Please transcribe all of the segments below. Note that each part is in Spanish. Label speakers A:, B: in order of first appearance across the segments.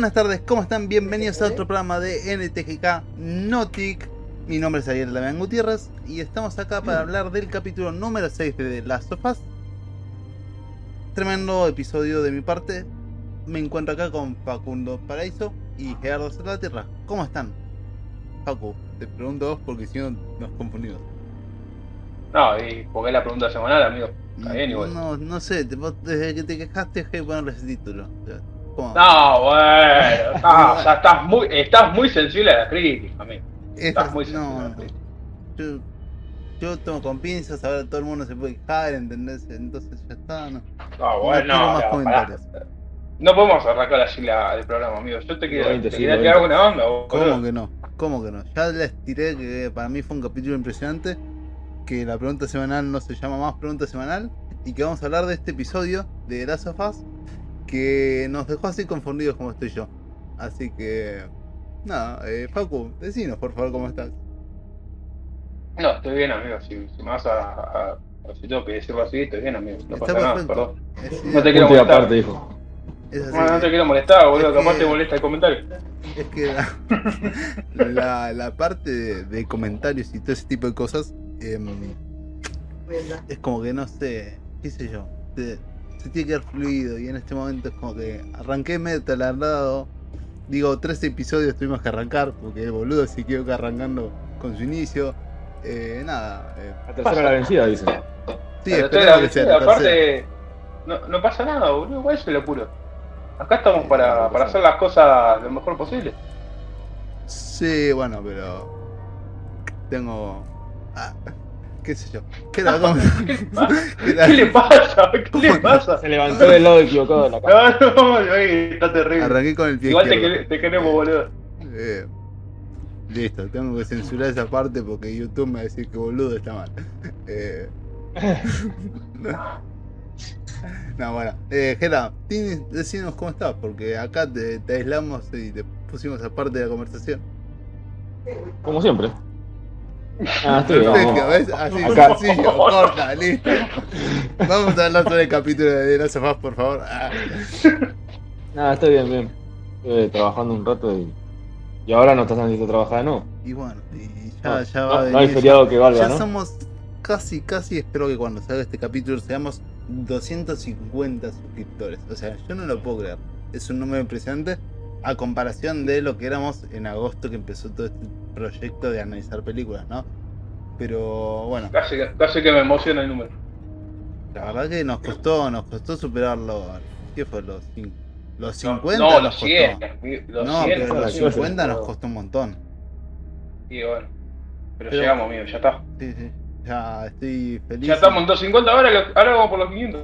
A: Buenas tardes, ¿cómo están? Bienvenidos a otro programa de NTGK Notic. Mi nombre es Ariel Damián Gutiérrez y estamos acá para hablar del capítulo número 6 de The Last of Us. Tremendo episodio de mi parte. Me encuentro acá con Facundo Paraíso y Gerardo Tierra. ¿Cómo están? Facu, te pregunto vos porque si no nos confundimos.
B: No, y porque es la pregunta semanal, amigo. Está bien igual.
A: No, no sé, vos desde que te quejaste dejé de ponerle ese título. O sea,
B: No, bueno, no, o sea, estás muy, estás muy sensible a la crítica, amigo.
A: Esta-
B: Estás muy sensible
A: no,
B: a la
A: no.
B: crítica.
A: Yo, yo tomo con pinzas, ahora todo el mundo se puede quejar, ¿entendés? Entonces ya está, no.
B: No, bueno, no,
A: más
B: no,
A: comentarios.
B: No podemos arrancar así la, el programa, amigo. Yo te quiero, te quería tirar alguna onda.
A: ¿Cómo que no? ¿Cómo que no? Ya les tiré que para mí fue un capítulo impresionante, que la pregunta semanal no se llama más pregunta semanal, y que vamos a hablar de este episodio de Last of Us, que nos dejó así confundidos como estoy yo. Así que... Nada, eh, Facu, decinos por favor cómo estás.
B: No, estoy bien, amigo. Si, si me vas a, a- a- Si tengo que decirlo así, estoy bien, amigo. No
A: Está
B: pasa nada, perdón.
A: Es,
B: No te quiero molestar.
C: aparte,
A: así.
B: No, no te quiero molestar, boludo. Capaz
A: que-
B: te molesta el comentario.
A: Es que la, la, la parte de, de comentarios y todo ese tipo de cosas em, es como que no sé, qué sé yo, se tiene que ver fluido y en este momento es como que arranqué medio talardado. Digo, tres episodios tuvimos que arrancar porque el boludo se quedó que arrancando con su inicio. Eh, nada, eh,
C: La tercera la vencida, dicen.
A: sí, que sea la tercera.
B: aparte, no, no pasa nada, boludo. ¿Cuál es el apuro? Acá estamos para, para hacer las cosas lo mejor posible.
A: Sí, bueno, pero tengo... ah, qué sé yo. ¿Qué era? ¿Cómo-
B: ¿Qué le pasa?
A: qué
B: le pasa? ¿Qué le pasa?
C: Se levantó del lado equivocado de la cama.
B: No, no, ay, está terrible.
A: Arranqué con el pie
B: Igual te,
A: izquierdo.
B: quere- te queremos, boludo.
A: Eh, listo, tengo que censurar esa parte porque YouTube me va a decir que boludo está mal. Eh, no, bueno. Eh, Gera, decinos cómo estás, porque acá te, te aislamos y te pusimos aparte de la conversación.
C: Como siempre. Ah, estoy bien.
A: Perfecto. ¿ves? Así
C: Acá.
A: sencillo, corta, listo. Vamos a hablar sobre el capítulo de Last of Us, por favor. Ah.
C: Nada, estoy bien, bien. Estuve trabajando un rato y. Y ahora no estás necesito trabajar, ¿no?
A: Y bueno, y ya,
C: No,
A: ya
C: no,
A: va
C: no hay feriado que valga,
A: Ya
C: ¿no?
A: somos casi, casi, espero que cuando salga este capítulo seamos 250 suscriptores. O sea, yo no lo puedo creer. Es un número impresionante a comparación de lo que éramos en agosto que empezó todo este proyecto de analizar películas, ¿no? Pero bueno,
B: Casi, que- casi que me emociona el número.
A: la verdad que nos costó, nos costó superarlo. ¿Qué fue? Los, los 50
B: No,
A: nos
B: los
A: costó.
B: 100. Los
A: no,
B: 100,
A: pero los
C: los 100.
A: 50 nos costó un montón.
B: Y bueno. Pero,
A: Pero-
B: llegamos, amigo, ya está.
A: Sí, sí. Ya estoy feliz.
B: Ya estamos en 250, ahora, ahora vamos por los 500.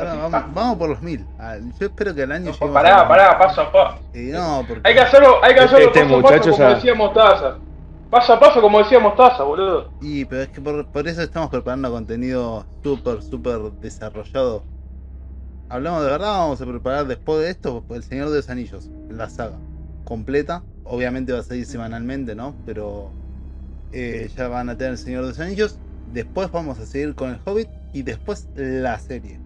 A: Ahora vamos, vamos por los mil. Ah, Yo espero que al año
B: No, pará,
A: a
B: pará, paso a paso.
A: mil. Eh, no, porque.
B: Hay que hacerlo, hay que hacerlo
C: Este
B: paso a como
C: ya-
B: decía Mostaza. Paso a paso, como decía Mostaza, boludo.
A: Y, pero es que por, por eso estamos preparando contenido súper, súper desarrollado. Hablamos de verdad, vamos a preparar después de esto El Señor de los Anillos, la saga completa. Obviamente va a salir semanalmente, ¿no? Pero eh, ya van a tener El Señor de los Anillos. Después vamos a seguir con El Hobbit y después la serie.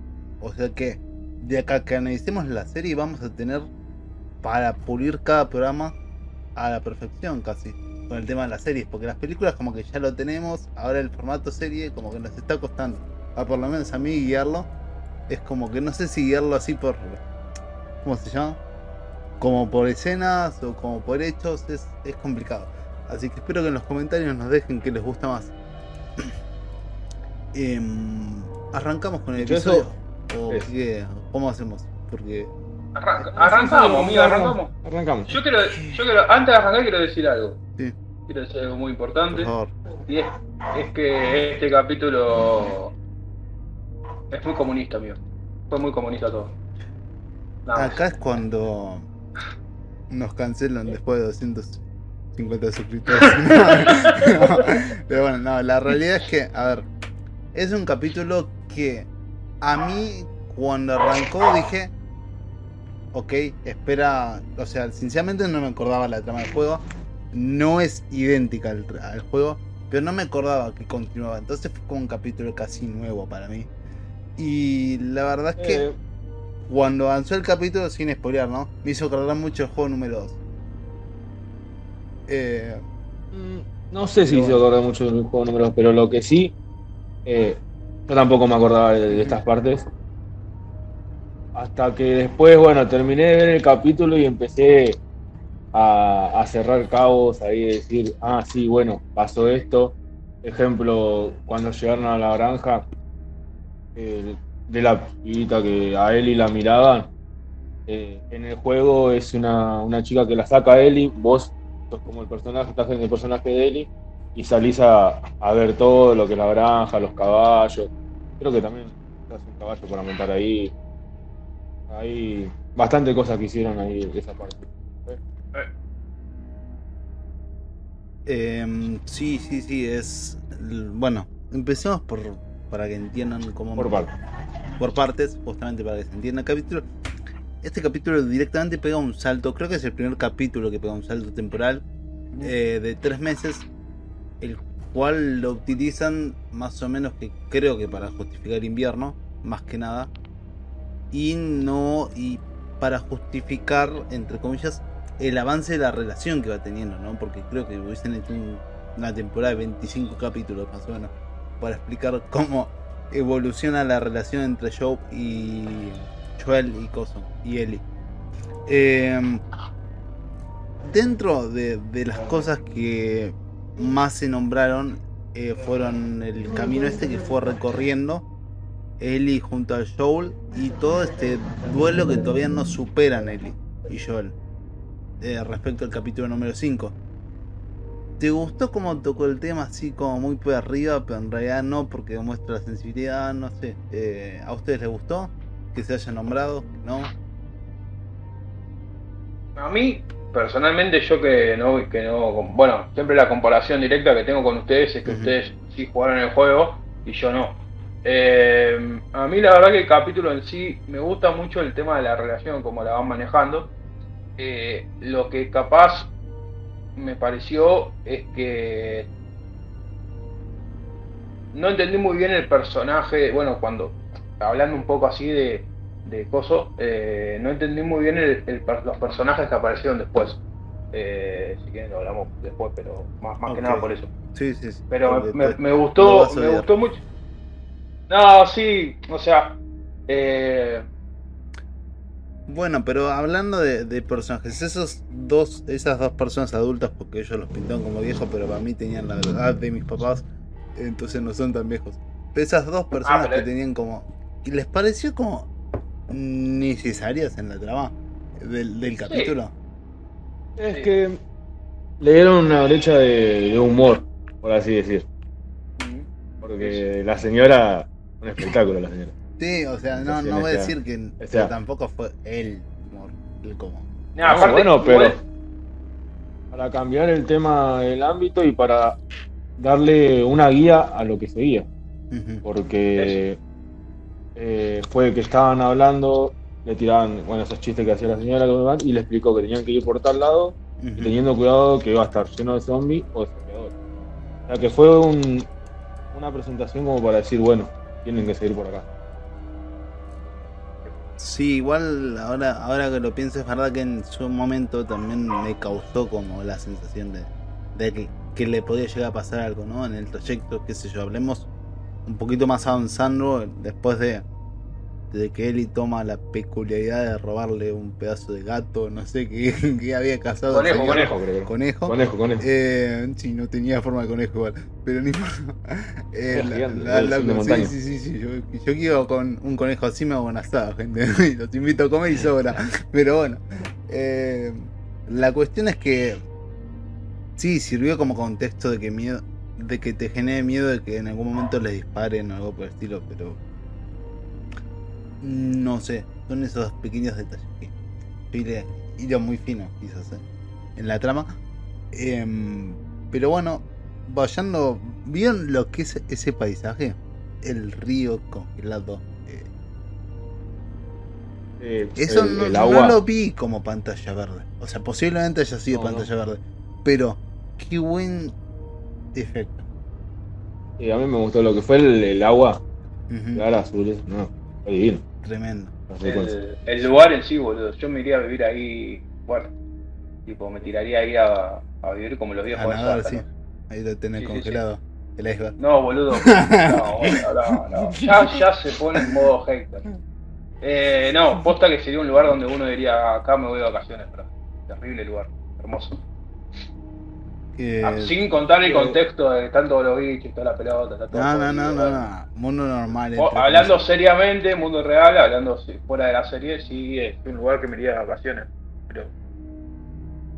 A: O sea que de acá que analicemos la serie vamos a tener para pulir cada programa a la perfección casi con el tema de las series, porque las películas como que ya lo tenemos, ahora el formato serie como que nos está costando, a por lo menos a mí guiarlo, es como que no sé si guiarlo así por, ¿cómo se llama? Como por escenas o como por hechos, es, es complicado. Así que espero que en los comentarios nos dejen que les gusta más. Em, arrancamos con el episodio.
C: eso,
A: ¿O
C: es.
A: qué? ¿Cómo hacemos? Porque...
B: Arranca- arrancamos, amigo, arrancamos.
C: Arrancamos.
B: Yo quiero, yo quiero, antes de arrancar quiero decir algo.
A: Sí.
B: Quiero decir algo muy
A: Por
B: importante.
A: favor.
B: Y es, es que este capítulo es muy comunista, amigo. Fue muy comunista todo. Nada más.
A: Acá es cuando nos cancelan después de 250 suscriptores. No, pero bueno, no, la realidad es que, a ver, es un capítulo que a mí cuando arrancó dije, ok, espera, o sea, sinceramente no me acordaba la trama del juego, no es idéntica al, al juego, pero no me acordaba que continuaba, entonces fue como un capítulo casi nuevo para mí. Y la verdad es que...
C: Eh,
A: cuando avanzó el capítulo, sin spoilear, ¿no? Me hizo cargar mucho el juego número 2. Eh,
C: Mm, No sé si
A: Pero
C: se
A: bueno.
C: acuerda mucho del juego número 2, pero lo que sí, eh, yo tampoco me acordaba de, estas partes. Hasta que después, bueno, terminé de ver el capítulo y empecé a, cerrar cabos ahí, de decir, ah, sí, bueno, pasó esto. Ejemplo, cuando llegaron a la granja, eh, de la pibita que a Ellie la miraban, eh, en el juego es una, una chica que la saca a Ellie, vos sos como el personaje, estás en el personaje de Ellie y salís a, a ver todo lo que es la granja, los caballos. Creo que también estás un caballo para montar ahí. Hay bastante cosas que hicieron ahí de esa parte.
A: Em, sí, sí, sí, es. Bueno, empecemos por. Para que entiendan cómo.
C: Por parte.
A: Por partes, justamente para que se entienda el capítulo. Este capítulo directamente pega un salto. Creo que es el primer capítulo que pega un salto temporal eh, de tres meses. El cual lo utilizan más o menos que creo que para justificar el invierno, más que nada. Y no. Y para justificar, entre comillas, el avance de la relación que va teniendo, ¿no? Porque creo que hubiesen hecho un- una temporada de 25 capítulos más o menos para explicar cómo evoluciona la relación entre Joe y Joel y Coso y Ellie. Eh, dentro de, de las cosas que más se nombraron eh, fueron el camino este que fue recorriendo Ellie junto a Joel y todo este duelo que todavía no superan Ellie y Joel eh, respecto al capítulo número 5. ¿Te gustó cómo tocó el tema así como muy por arriba, pero en realidad no porque muestra la sensibilidad, no sé? Eh, ¿A ustedes les gustó que se haya nombrado? ¿No?
B: A mí, personalmente, yo que no, que no, bueno, siempre la comparación directa que tengo con ustedes es que ustedes sí jugaron el juego y yo no. Eh, a mí la verdad que el capítulo en sí me gusta mucho el tema de la relación, como la van manejando. Eh, lo que capaz me pareció es que no entendí muy bien el personaje, bueno, cuando hablando un poco así de, de coso, eh, no entendí muy bien el- el per- los personajes que aparecieron después. Eh, si quieren lo hablamos después, pero más, más que nada por eso.
A: Sí, sí, sí.
B: Pero me, gustó, me gustó mucho. No, sí, o sea, eh,
A: Bueno, pero hablando de, de personajes, esos dos, esas dos personas adultas, porque ellos los pintaron como viejos, pero para mí tenían la edad de mis papás, entonces no son tan viejos. Esas dos personas
B: Ah, pero-
A: que tenían como. ¿y ¿Les pareció como necesarias en la trama del, del capítulo?
C: Es que le dieron una brecha de, de humor, por así decir. Porque la señora, un espectáculo la señora.
A: Sí, o sea, no, no voy a decir que
C: o sea-
A: pero tampoco fue el humor, el como.
B: no, aparte,
C: bueno, pero para cambiar el tema del ámbito y para darle una guía a lo que seguía. Porque eh, fue que estaban hablando, le tiraban, bueno, esos chistes que hacía la señora y le explicó que tenían que ir por tal lado, y teniendo cuidado que iba a estar lleno de zombies o de saqueadores. O sea que fue un- una presentación como para decir, bueno, tienen que seguir por acá.
A: Sí, igual ahora, ahora que lo pienso es verdad que en su momento también me causó como la sensación de, de que, que le podía llegar a pasar algo, ¿no? En el trayecto, qué sé yo, hablemos un poquito más avanzando después de, de que Ellie toma la peculiaridad de robarle un pedazo de gato, no sé, que, que había cazado.
B: Conejo,
A: señor.
C: Conejo, creo.
A: Conejo.
C: Conejo, conejo.
A: Eh, sí, no tenía forma de conejo igual. Pero ni eh,
C: Es
A: la-
C: gigante,
A: la- la- sí, sí, sí, sí, Yo, yo quiero con un conejo así me hago un asado, gente. Y los invito a comer y sobra. Pero bueno. eh, la cuestión es que sí, sirvió como contexto de que miedo. De que te genere miedo de que en algún momento les disparen o algo por el estilo, pero. No sé. Son esos pequeños detalles que. iría- iría muy fino, quizás, eh, en la trama. Em, pero bueno, vayando. ¿Vieron lo que es ese paisaje? El río congelado. eh,
C: Eh,
A: eso
C: el,
A: no,
C: el
A: no
C: agua.
A: lo vi como pantalla verde. O sea, posiblemente haya sido
C: No,
A: pantalla verde. Pero, qué buen
C: eh, a mí me gustó lo que fue el, el agua, clara, azul, no, fue divino.
A: Tremendo,
B: el, el, lugar en sí, boludo. Yo me iría a vivir ahí, bueno, tipo, me tiraría ahí a, a vivir como los viejos.
A: A sí. Ahí lo tenés congelado. El iceberg.
B: No, boludo. No, no, no. Ya, ya se pone en modo Hector. Eh, no, posta que sería un lugar donde uno diría, acá me voy de vacaciones, pero terrible lugar, hermoso. Ah, sin contar el contexto de tanto los bichos, toda la pelota, todo
A: No, no, no, no, no, mundo normal.
B: hablando seriamente, mundo real, hablando fuera de la serie, sí es un lugar que me iría de vacaciones, pero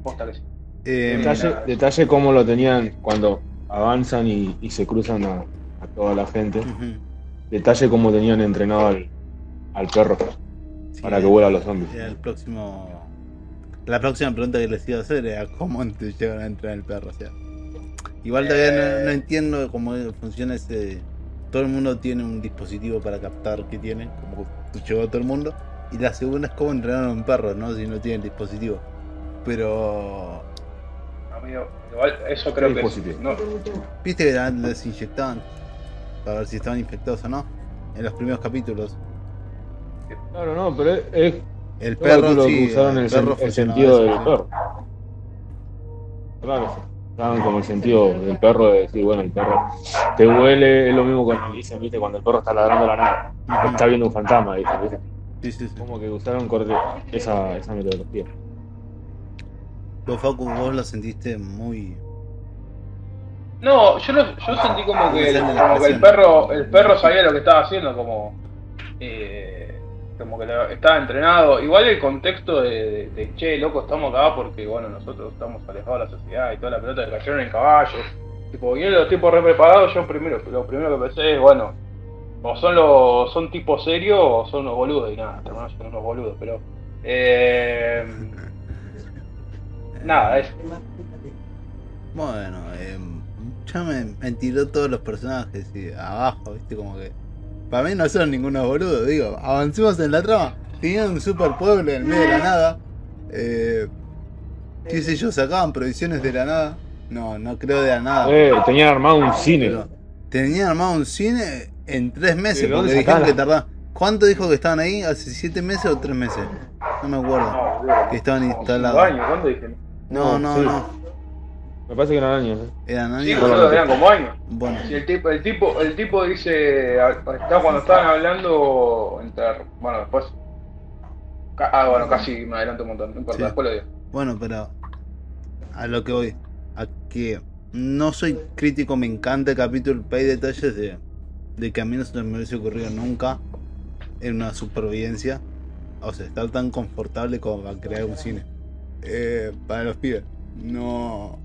B: posta que sí.
C: Eh, detalle, detalle como lo tenían cuando avanzan y, se cruzan a, toda la gente. Detalle como tenían entrenado al, al perro para que vuela a los zombies.
A: El próximo la próxima pregunta que les iba a hacer era cómo te llegan a entrar el perro. O sea, igual todavía no, eh. entiendo cómo funciona ese. Todo el mundo tiene un dispositivo para captar que tiene, como llegó todo el mundo. Y la segunda es cómo entrenar a un perro, ¿no? Si no tiene el dispositivo. Pero.
B: Amigo, igual eso creo que es, no.
A: Viste que les inyectaban para ver si estaban infectados o no en los primeros capítulos.
C: Claro, no, pero es
A: el perro sí,
C: usaron el, perro el sentido del perro. Claro, usaban como el sentido del perro de decir, bueno, el perro te huele, es lo mismo cuando dicen, viste, cuando el perro está ladrando la nada, está viendo un fantasma, dicen, ¿viste? Sí, sí, sí. Como que usaron esa, esa metodología.
A: Vos, Facu, vos lo sentiste muy.
B: No, yo, lo, yo sentí como que, el, como que el perro el perro sabía lo que estaba haciendo, como. Eh, como que estaba entrenado. Igual el contexto de, che, loco, estamos acá porque, bueno, nosotros estamos alejados de la sociedad y toda la pelota que cayeron en caballo. Tipo, vienen los tipos re preparados, yo primero, lo primero que pensé es, bueno, o son los, son tipos serios o son unos boludos y nada, hermanos son unos boludos, pero eh, nada, es
A: bueno, eh, ya me, me tiró todos los personajes y abajo, viste, como que para mí no son ninguno boludo, digo. Avancemos en la trama. Tenían un super pueblo en medio de la nada. Eh, ¿Qué sé yo? ¿Sacaban provisiones de la nada? No, no creo de la nada.
C: Eh, tenían armado un cine.
A: tenían armado un cine en tres meses. porque dijeron que tardaban. ¿Cuánto dijo que estaban ahí? ¿Hace siete meses o tres meses? No me acuerdo. que estaban instalados.
B: ¿Cuándo dijeron?
A: No, no, no.
C: Me parece que eran años. ¿eh?
A: Eran años.
B: Sí, eran como años. Bueno. el tipo, el tipo, el tipo dice, cuando estaban hablando, entrar, bueno, después, ah, bueno, casi me adelanto un montón, no importa, después lo digo.
A: Bueno, pero a lo que voy, a que no soy crítico, me encanta el capítulo, hay detalles de, de que a mí no se me hubiese ocurrido nunca en una supervivencia, o sea, estar tan confortable como para crear un cine. Eh, para los pibes. No,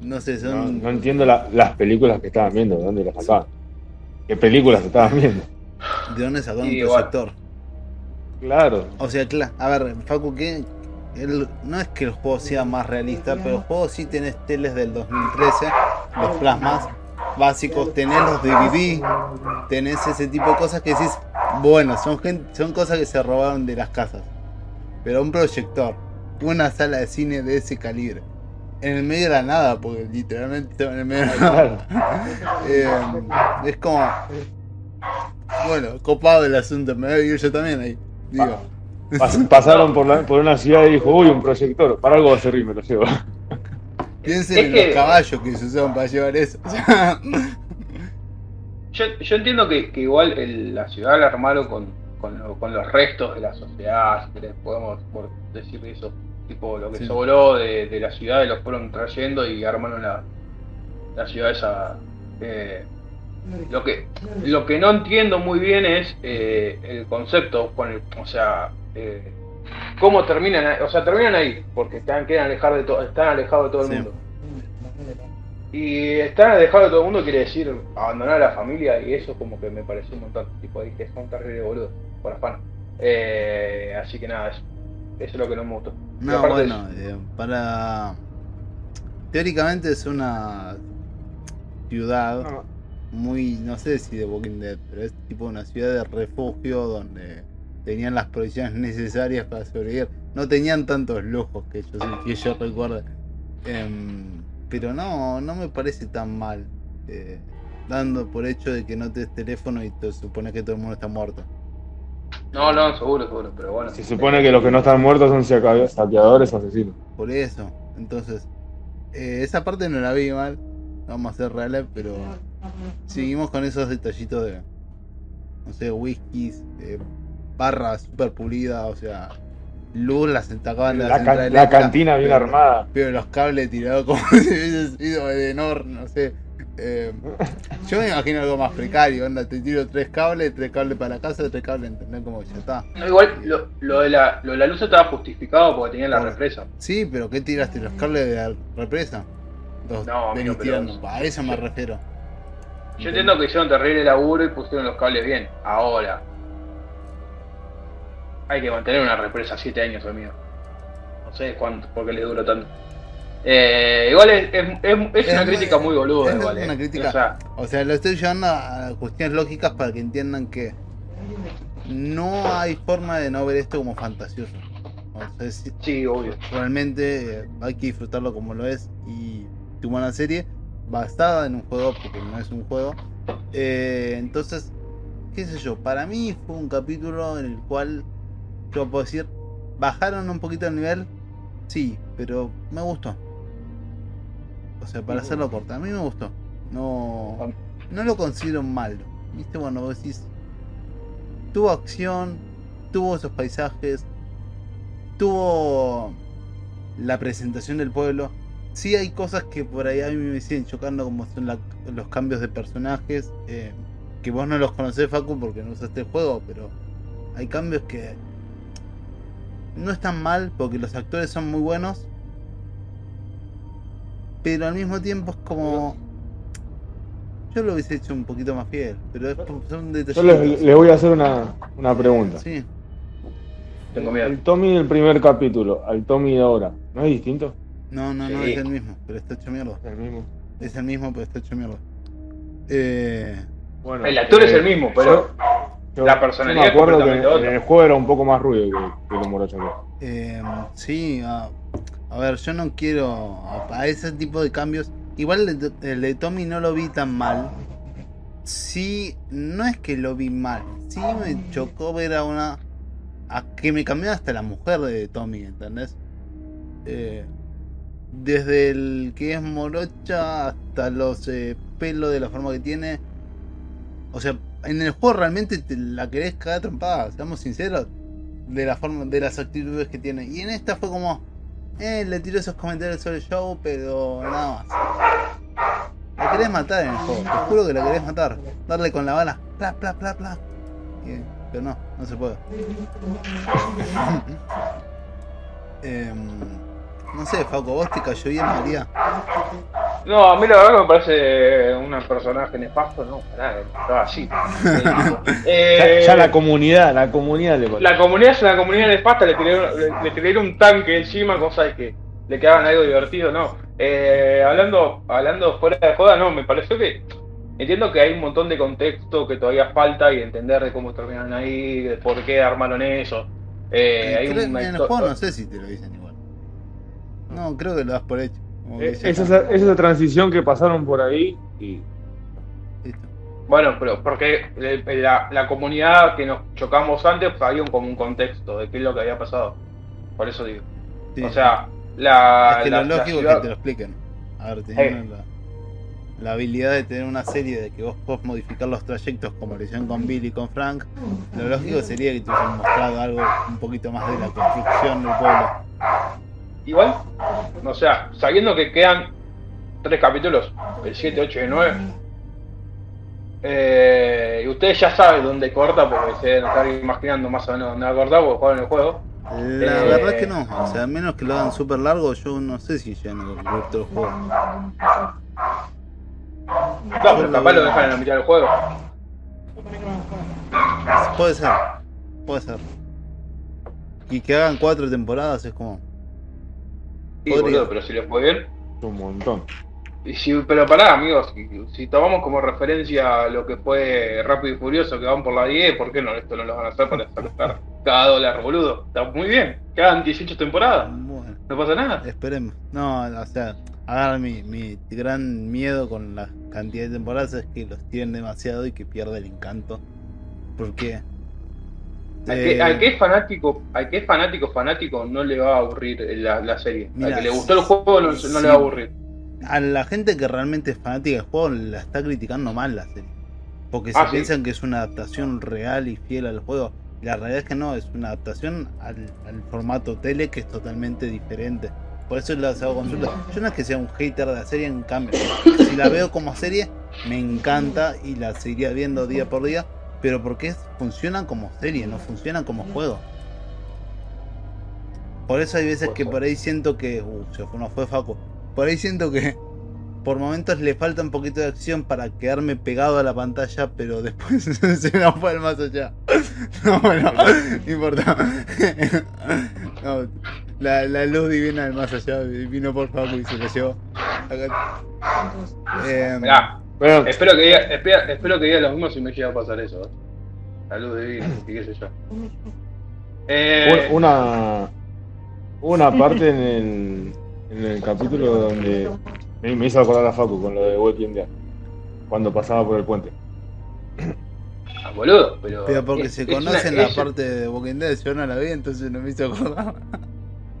A: no sé, son.
C: No, entiendo las películas que estaban viendo, ¿de dónde las sacaban? ¿Qué películas estaban viendo?
A: ¿De dónde sacaron un proyector?
C: Claro.
A: O sea, claro, a ver, Facu, ¿qué? no es que el juego sea más realista, pero el juego sí tenés teles del 2013, los plasmas básicos, tenés los DVD, tenés ese tipo de cosas que decís, bueno, son, son cosas que se robaron de las casas. Pero un proyector, una sala de cine de ese calibre, en el medio de la nada, porque literalmente estaba en el medio de la nada. Eh, es como. Bueno, copado el asunto, me voy a vivir yo también ahí. Digo.
C: pasaron por, la, por una ciudad y dijo, uy, un proyector, para algo va a servir, me lo llevo.
A: Piensen en los caballos que se usaban para llevar eso.
B: yo, yo entiendo que, que igual el, la ciudad la armaron con, con, con, los restos de la sociedad, si podemos decir eso tipo lo que sobró de, de, la ciudad, los fueron trayendo y armaron la, la ciudad esa. Eh, lo que lo que no entiendo muy bien es eh, el concepto con el, o sea, eh, cómo terminan, o sea, terminan ahí porque están quedan alejar de todo, están alejados de todo el mundo. Y estar alejado de todo el mundo quiere decir abandonar a la familia y eso como que me pareció un montón. Tipo, dije, son terrible boludo, por afán. Eh, así que nada, eso, eso es lo que no me gustó.
A: No, bueno, eh, para. Teóricamente es una ciudad ah. muy, no sé si de Walking Dead, pero es tipo una ciudad de refugio donde tenían las provisiones necesarias para sobrevivir. No tenían tantos lujos que yo, que yo recuerdo. Em, pero no, no me parece tan mal. Eh, dando por hecho de que no te des teléfono y te supone que todo el mundo está muerto.
B: No, no, seguro, seguro, pero bueno.
C: Se supone que los que no están muertos son saqueadores o asesinos.
A: Por eso. Entonces, eh, esa parte no la vi mal. Vamos a ser reales, pero seguimos con esos detallitos de, no sé, whiskies, eh, barras super pulidas, o sea, luz las entacaban de la,
C: La, can- la cantina bien
A: pero-
C: armada.
A: Pero los cables tirados como si hubiese sido Edenor, no sé. Eh, yo me imagino algo más precario, onda, te tiro tres cables, tres cables para la casa, tres cables, ¿entendés? Como ya está.
B: No, igual lo, lo de la, lo de la luz estaba justificado porque tenía la represa.
A: Sí, pero ¿qué tiraste? ¿Los cables de la represa? Los
B: No, amigo, pero-.
A: A eso me refiero.
B: Yo entiendo que hicieron terrible laburo y pusieron los cables bien. Ahora, hay que mantener una represa 7 años, amigo. No sé cuánto, por qué les duró tanto. Eh, igual es, es, es- es
A: Es
B: una crítica muy boluda,
A: es
B: igual.
A: una
B: eh.
A: crítica.
B: O sea,
A: O sea, lo estoy llevando a cuestiones lógicas para que entiendan que no hay forma de no ver esto como fantasioso. O sea,
B: sí, obvio.
A: realmente eh, hay que disfrutarlo como lo es y tuvo una serie basada en un juego porque no es un juego Eh, entonces qué sé yo para mí fue un capítulo en el cual yo puedo decir bajaron un poquito el nivel sí pero me gustó o sea para hacerlo corto a mí me gustó no no lo considero malo viste bueno vos decís tuvo acción tuvo esos paisajes tuvo la presentación del pueblo. Sí hay cosas que por ahí a mí me siguen chocando como son la- los cambios de personajes. eh, que vos no los conocés, Facu, porque no usaste el juego, pero hay cambios que no están mal porque los actores son muy buenos. Pero al mismo tiempo es como... Yo lo hubiese hecho un poquito más fiel, pero es, son detalles.
C: Yo les, les voy a hacer una, una pregunta.
A: Sí,
B: Tengo miedo.
C: El Tommy del primer capítulo al Tommy de ahora, ¿no es distinto?
A: no, no, no es el mismo, pero está hecho mierda.
C: Es el mismo.
A: Es el mismo, pero está hecho mierda. Eh,
C: Bueno,
B: El actor es
C: eh,
B: el mismo, pero
C: yo-
B: la
C: yo
B: personalidad
C: me acuerdo que en, en el juego era un poco más ruido que, que los morochos.
A: eh, sí, a, a ver, yo no quiero a, ese tipo de cambios. Igual el de, Tommy no lo vi tan mal. Sí, no es que lo vi mal. Sí me chocó ver a una. Que me cambió hasta la mujer de Tommy, ¿entendés? Eh, desde el que es morocha hasta los eh, pelos de la forma que tiene. O sea, en el juego realmente te la querés cagar trompada, seamos sinceros. De la forma, de las actitudes que tiene. Y en esta fue como. Eh, le tiró esos comentarios sobre el show, pero nada más. La querés matar en el juego, te juro que la querés matar. Darle con la bala, pla, pla, pla, pla. Pero no, no se puede. Em, no sé, Faco, ¿vos te cayó bien María?
B: No, a mí la verdad que me parece un personaje nefasto, no, pará, estaba así. Eh,
C: Ya, ya la comunidad, la comunidad le.
B: La comunidad es una comunidad nefasta, le tiré, le, le tiré un tanque encima, cosa de que le que hagan algo divertido, no. Eh, hablando, hablando fuera de joda, no, me pareció que entiendo que hay un montón de contexto que todavía falta y entender de cómo terminan ahí, de por qué armaron eso. Eh, hay
A: Creo-
B: una
A: en el juego no sé si te lo dicen. No, creo que lo das por hecho.
C: Eh, esa,
A: está.
C: esa, transición que pasaron por ahí y
A: Listo.
B: Bueno, pero porque eh, la, la comunidad que nos chocamos antes pues, había un, como un contexto de qué es lo que había pasado. Por eso digo.
A: Sí,
B: o sea, la.
A: es que
B: la-
A: lo lógico es
B: ciudad-
A: que te lo expliquen. A ver, teniendo la, la habilidad de tener una serie de que vos podés modificar los trayectos como lo hicieron con Billy y con Frank, lo lógico sería que te hubiesen mostrado algo un poquito más de la construcción del pueblo.
B: Igual, o sea, sabiendo que quedan tres capítulos, el 7, 8 y el 9, eh, y ustedes ya saben dónde corta porque se deben estar imaginando más o menos dónde va a cortar porque juegan el juego.
A: La
B: Eh,
A: verdad es que no, o sea, a menos que lo hagan súper largo, yo no sé si llegan a todo el juego.
B: No, pero capaz lo dejan en la mitad del juego.
A: Puede ser, puede ser. Y que hagan cuatro temporadas es como.
B: Sí, boludo, pero si les puede ir.
C: es un montón.
B: Y si, pero pará, amigos, si, si tomamos como referencia lo que fue Rápido y Furioso, que van por la 10, ¿por qué no? Esto no lo van a hacer para sacar cada dólar, boludo. Está muy bien. Quedan 18 temporadas,
A: Bueno,
B: no pasa nada.
A: esperemos. No, o sea, a ver, mi, mi gran miedo con la cantidad de temporadas es que los tiren demasiado y que pierda el encanto. Porque
B: Al que,
A: Eh,
B: que es fanático, que es fanático, fanático, no le va a aburrir la, la serie.
A: Mira,
B: al que le gustó el juego no, le va a aburrir.
A: a la gente que realmente es fanática del juego la está criticando mal la serie. Porque se
B: Ah, sí.
A: piensan que es una adaptación real y fiel al juego. La realidad es que no, es una adaptación al, al formato tele que es totalmente diferente. Por eso les hago consulta. Yo no es que sea un hater de la serie, en cambio, si la veo como serie, me encanta y la seguiría viendo día por día. Pero porque funcionan como serie, no funcionan como juego. Por eso hay veces que por ahí siento que. Uh, se fue, no fue Facu. Por ahí siento que por momentos le falta un poquito de acción para quedarme pegado a la pantalla, pero después se me fue al más allá. No, bueno, no importa. No, la, la luz divina del más allá vino por Facu y se lo llevó. Acá- Eh,
B: Mirá,
C: Bueno,
B: espero que diga, espera- espero que diga lo mismo si me llega a pasar eso. ¿eh? La luz divina, y qué sé yo. Eh,
C: un- una, una parte en el, en el capítulo donde me, me hizo acordar a Facu con lo de Walking Dead, cuando pasaba por el puente.
B: ah, boludo, pero.
A: pero porque
B: es-
A: se conocen la parte de Walking Dead, yo no la vi, entonces no me hizo acordar.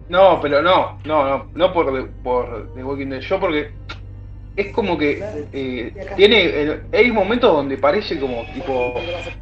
B: No, pero no, no, no, no por, por The Walking Dead. Yo porque es como que eh, tiene. el- hay momentos donde parece como tipo.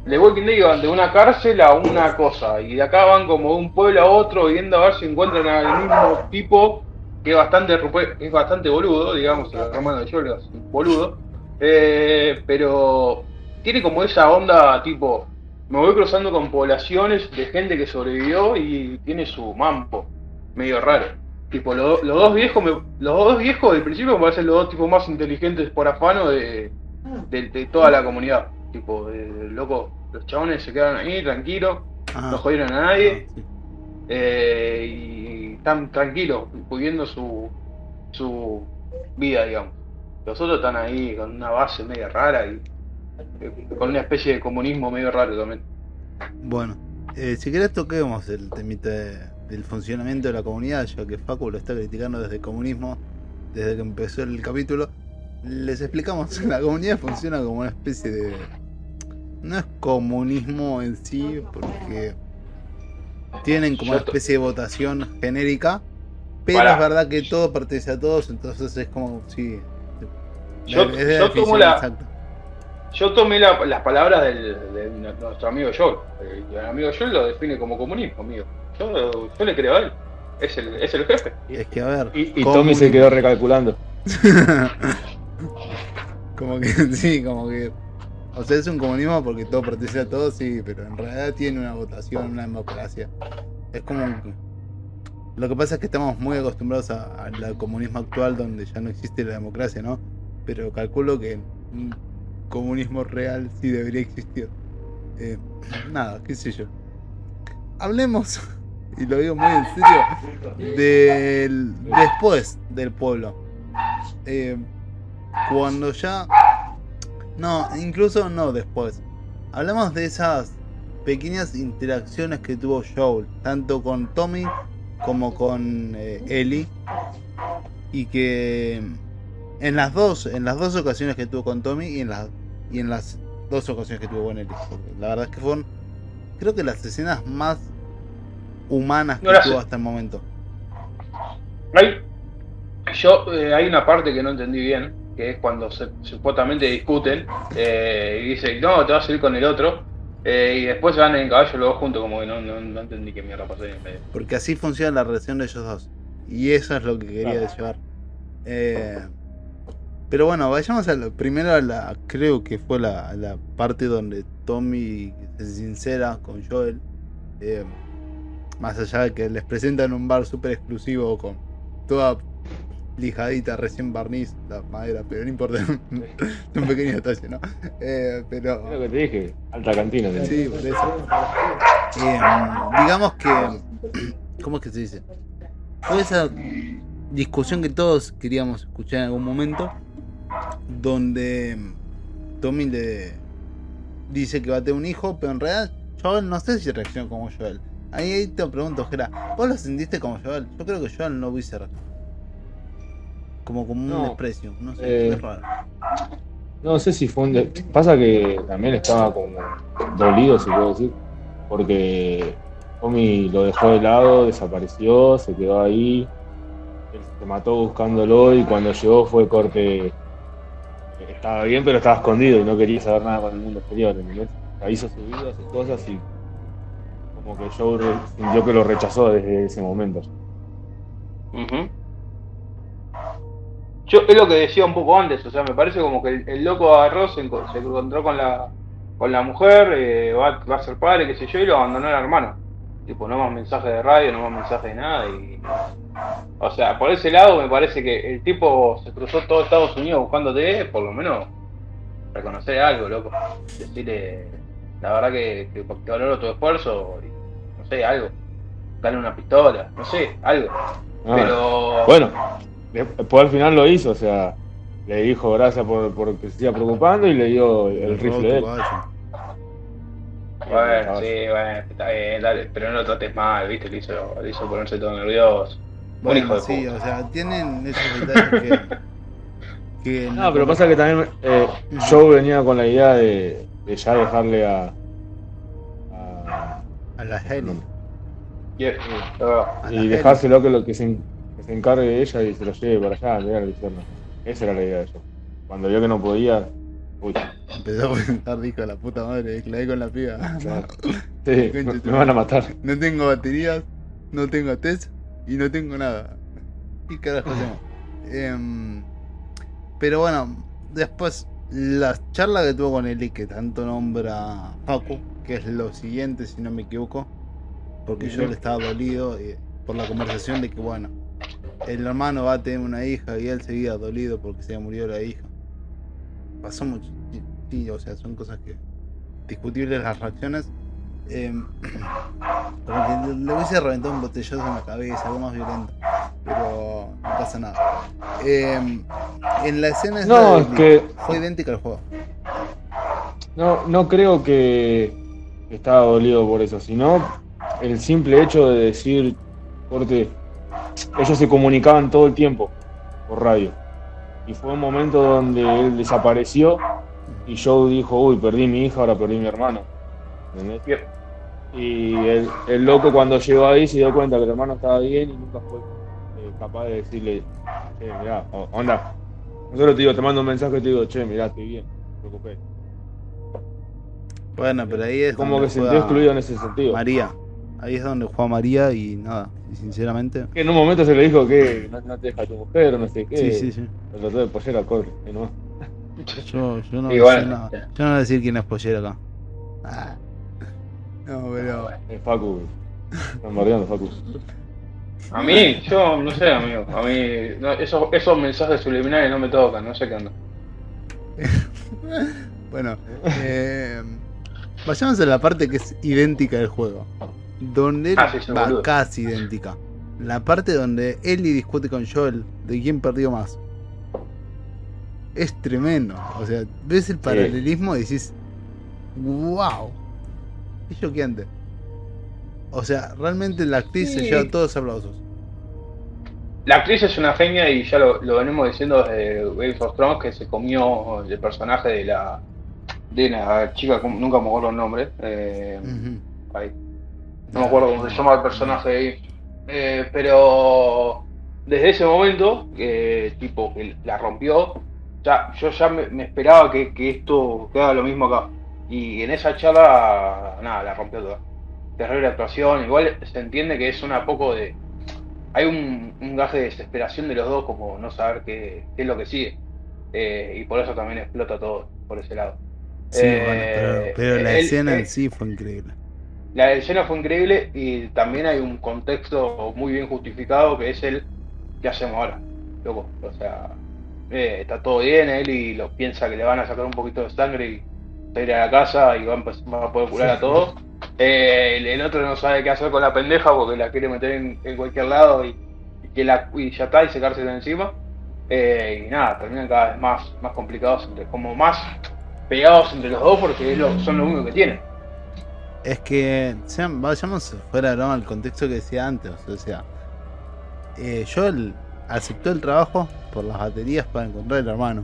B: The Walking Dead iban de una cárcel a una cosa. Y de acá van como de un pueblo a otro viendo a ver si encuentran al mismo tipo. Que es bastante, es bastante boludo, digamos, el hermano de es un boludo. Eh, pero tiene como esa onda tipo. Me voy cruzando con poblaciones de gente que sobrevivió y tiene su mambo medio raro. Tipo, lo- los dos viejos, me- los dos viejos del principio me parecen los dos tipos más inteligentes por afano de, de, de toda la comunidad. Tipo, de, loco, los chabones se quedan ahí tranquilos,
A: Ah,
B: no jodieron a nadie
A: ah, sí.
B: eh, y están tranquilos, viviendo su, su vida, digamos. Los otros están ahí con una base media rara y eh, con una especie de comunismo medio raro también.
A: Bueno, eh, si querés toquemos el temita de- del funcionamiento de la comunidad, ya que Facu lo está criticando desde el comunismo, desde que empezó el capítulo. Les explicamos, la comunidad funciona como una especie de... No es comunismo en sí, porque tienen como una especie de votación genérica, pero
B: Pará.
A: es verdad que todo pertenece a todos, entonces es como, sí...
B: Yo-
A: es
B: yo tomo la-. Yo tomé la- las palabras del, de nuestro amigo Joel. Y El amigo Joel lo define como comunismo, amigo. Yo, yo le creo a él. Es el, es el jefe.
A: Es que a ver...
C: Y, y Tommy se quedó recalculando.
A: como que sí, como que. O sea, es un comunismo porque todo pertenece a todos, sí, pero en realidad tiene una votación, una democracia. Es como. un- Lo que pasa es que estamos muy acostumbrados a- al comunismo actual donde ya no existe la democracia, ¿no? Pero calculo que comunismo real sí debería existir. Eh, nada, qué sé yo. Hablemos, y lo digo muy en serio, del después del pueblo. Eh, cuando ya... No, incluso no después. Hablamos de esas pequeñas interacciones que tuvo Joel, tanto con Tommy como con eh, Ellie. Y que en las dos, en las dos ocasiones que tuvo con Tommy y en las y en las dos ocasiones que tuvo con porque La verdad es que fueron creo que las escenas más humanas que
B: No
A: tuvo hasta el momento.
B: Hay, yo, eh, hay una parte que no entendí bien, que es cuando se, supuestamente discuten eh, y dicen, no, te vas a ir con el otro. eh, y después se van en caballo los dos juntos, como que no, no, no entendí qué mierda pasó en medio.
A: Porque así funciona la relación de ellos dos. Y eso es lo que quería
C: Ah.
A: llevar. Eh, pero bueno, vayamos a lo, primero a la. Creo que fue la, la parte donde Tommy se sincera con Joel. Eh, más allá de que les presentan un bar súper exclusivo con toda lijadita, recién barniz, la madera, pero no importa. un pequeño detalle, ¿no? Eh, pero.
C: Es lo que te dije, alta cantina.
A: Sí, por eso. Eh, digamos que. ¿Cómo es que se dice? Fue esa discusión que todos queríamos escuchar en algún momento. Donde Tommy le dice que va a tener un hijo, pero en realidad Joel no sé si reaccionó como Joel. Ahí, ahí te pregunto, Jera, ¿vos lo sentiste como Joel? Yo creo que Joel no hubiese reaccionado. Como, como un desprecio, no sé,
C: Eh,
A: es raro.
C: No sé si fue un... de- Pasa que también estaba como dolido, se puede decir. porque Tommy lo dejó de lado, desapareció, se quedó ahí, él se mató buscándolo y cuando llegó fue corte, estaba bien pero estaba escondido y no quería saber nada con el mundo exterior, ¿entendés? Hizo su cosas y como que Joe sintió que lo rechazó desde ese momento.
B: Ujú. Yo es lo que decía un poco antes, o sea, me parece como que el, loco agarró, se encontró con la con la mujer, eh, va, va a ser padre, qué sé yo, y lo abandonó al hermano. Tipo, no más mensajes de radio, no más mensajes de nada. Y, o sea, por ese lado me parece que el tipo se cruzó todo Estados Unidos buscándote, por lo menos reconocer algo, loco. Decirle, la verdad que, que, que valoro tu esfuerzo, y, no sé, algo. Dale una pistola, no sé, algo.
C: Ah,
B: Pero.
C: Bueno, después al final lo hizo, o sea, le dijo gracias por, por que se siga preocupando y le dio el rifle de él.
B: Bueno, sí, bueno, está bien, dale, pero no lo trates mal, viste, le hizo, le hizo ponerse todo nervioso. Un hijo
A: Bueno,
B: de
A: sí,
B: puta.
A: o sea, tienen esos detalles que.
C: No, pero pasa que también eh, Joe venía con la idea de, de ya dejarle a. a-
A: A la Helen.
B: Yeah, la
C: y dejárselo que, lo, que, se, en- que se encargue de ella y se lo lleve para allá, al infierno. Esa era la idea de Joe. Cuando vio que no podía. Uy,
A: Empezó a pensar, dijo la puta madre, clavé con la piba.
C: ya. Sí, me, me van a matar.
A: No tengo baterías, no tengo test y no tengo nada. ¿Qué carajo hacemos? Em, pero bueno, después la charla que tuvo con Eli, que tanto nombra Facu, que es lo siguiente, si no me equivoco, porque yo le estaba dolido eh, por la conversación de que, bueno, el hermano va a tener una hija y él seguía dolido porque se murió la hija. Pasó mucho, sí, o sea, son cosas que discutibles las reacciones. Como que le hubiese reventado un botellazo en la cabeza, algo más violento. Pero no pasa nada. Em, en la escena
C: No, es que-
A: fue idéntica al juego.
C: No, no creo que estaba dolido por eso, sino el simple hecho de decir, corte, ellos se comunicaban todo el tiempo por radio. Y fue un momento donde él desapareció y Joe dijo, uy, perdí mi hija, ahora perdí mi hermano. ¿Entendés?
B: Bien.
C: Y el, el loco cuando llegó ahí se dio cuenta que el hermano estaba bien y nunca fue eh, capaz de decirle, che, mirá, onda. Nosotros te digo, te mando un mensaje y te digo, che, mirá, estoy bien, no te preocupes.
A: Bueno, pero ahí es
C: Como que se sintió excluido en ese sentido.
A: María. Ahí es donde juega María y nada. Y sinceramente.
C: Que en un momento se le dijo que no, no te deja tu mujer, no sé qué.
A: Sí, sí, sí.
C: Lo trató de pollera corre, que no.
A: Yo, yo no voy a decir
B: bueno,
A: nada. Yo no voy a decir quién es pollera acá. Ah. No, pero.
C: Es Facu. Están bardeando Facu.
B: A mí, yo no sé, amigo. A mí, no, esos, esos mensajes subliminales no me tocan, no sé qué onda.
A: Bueno, eh, vayamos a la parte que es idéntica del juego. Donde él
B: Ah, sí, sí,
A: va
B: boludo.
A: casi idéntica. La parte donde Ellie discute con Joel de quién perdió más. Es tremendo. O sea, ves el paralelismo y decís, wow. Es choqueante. O sea, realmente la actriz se
B: Sí.
A: lleva todos los aplausos.
B: La actriz es una genia y ya lo, lo venimos diciendo desde Game of Thrones que se comió el personaje de la de la chica, nunca me acuerdo el nombre. eh, ahí. No me acuerdo cómo se llama el personaje ahí. Eh, pero desde ese momento, que tipo que la rompió, ya, yo ya me, me esperaba que, que esto quedara lo mismo acá. Y en esa charla, nada, la rompió toda. Terrible actuación, igual se entiende que es una poco de. Hay un, un gaje de desesperación de los dos, como no saber qué, qué es lo que sigue. Eh, y por eso también explota todo por ese lado.
A: Sí,
B: Eh,
A: bueno, pero, pero la escena en sí fue increíble.
B: La escena fue increíble y también hay un contexto muy bien justificado que es el ¿qué hacemos ahora? Loco, o sea, eh, está todo bien, él y lo piensa que le van a sacar un poquito de sangre y a ir a la casa y va a, empe- va a poder curar a todos. Eh, el, el otro no sabe qué hacer con la pendeja porque la quiere meter en, en cualquier lado y, y que la y ya está y secarse de encima. Eh, y nada, terminan cada vez más, más complicados, entre, como más pegados entre los dos porque lo- son lo único que tienen.
A: Es que, sean, vayamos fuera broma al contexto que decía antes. O sea, eh, Joel aceptó el trabajo por las baterías para encontrar el hermano.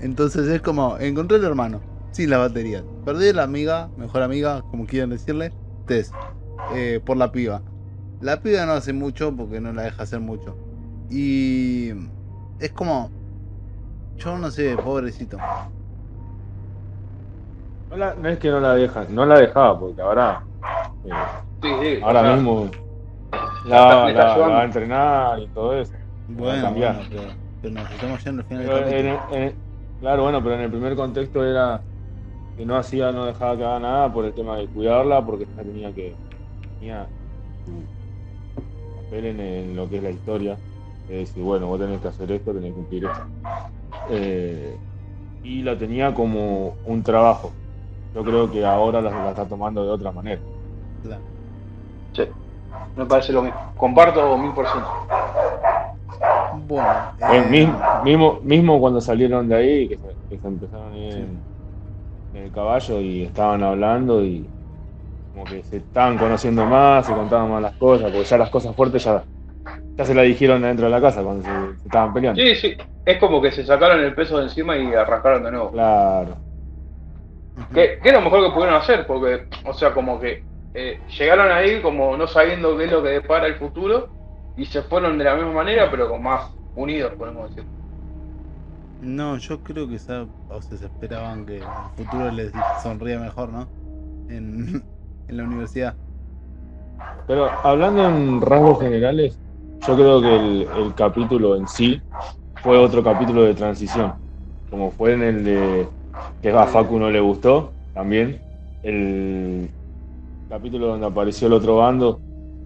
A: Entonces es como, encontré el hermano. sin la batería. Perdí la amiga, mejor amiga, como quieran decirle, Tess, eh, por la piba. La piba no hace mucho porque no la deja hacer mucho. Y es como, yo no sé, pobrecito.
C: No, la- no es que no la deja, no la dejaba, porque ahora, eh,
B: Sí, sí.
C: ahora mismo la, va a entrenar y todo eso.
A: Bueno,
C: cambiar.
A: bueno, pero, pero nos estamos yendo al final
C: Pero
A: del
C: en
A: capítulo.
C: el- en el- claro, bueno, pero en el primer contexto era que no hacía, no dejaba que haga nada por el tema de cuidarla, porque ya tenía que tenía su papel en, en lo que es la historia. Es decir, bueno, vos tenés que hacer esto, tenés que cumplir esto. Eh, y la tenía como un trabajo. Yo creo que ahora la, la está tomando de otra manera.
A: Claro.
B: Sí, me parece lo mismo. Comparto mil por ciento.
A: Bueno,
C: Eh, mismo, mismo, mismo cuando salieron de ahí, que se, que se empezaron a ir
A: Sí.
C: en, en el caballo y estaban hablando y como que se estaban conociendo más, se contaban más las cosas, porque ya las cosas fuertes ya, ya se las dijeron dentro de la casa cuando se, se estaban peleando.
B: Sí, sí. Es como que se sacaron el peso de encima y arrancaron de nuevo.
C: Claro.
B: Que, que es lo mejor que pudieron hacer, porque, o sea, como que eh, llegaron ahí como no sabiendo qué es lo que depara el futuro y se fueron de la misma manera, pero con más unidos, podemos decir.
A: No, yo creo que o sea, se esperaban que el futuro les sonría mejor, ¿no? En, en la universidad.
C: Pero hablando en rasgos generales, yo creo que el, el capítulo en sí fue otro capítulo de transición, como fue en el de que a Facu no le gustó, también el capítulo donde apareció el otro bando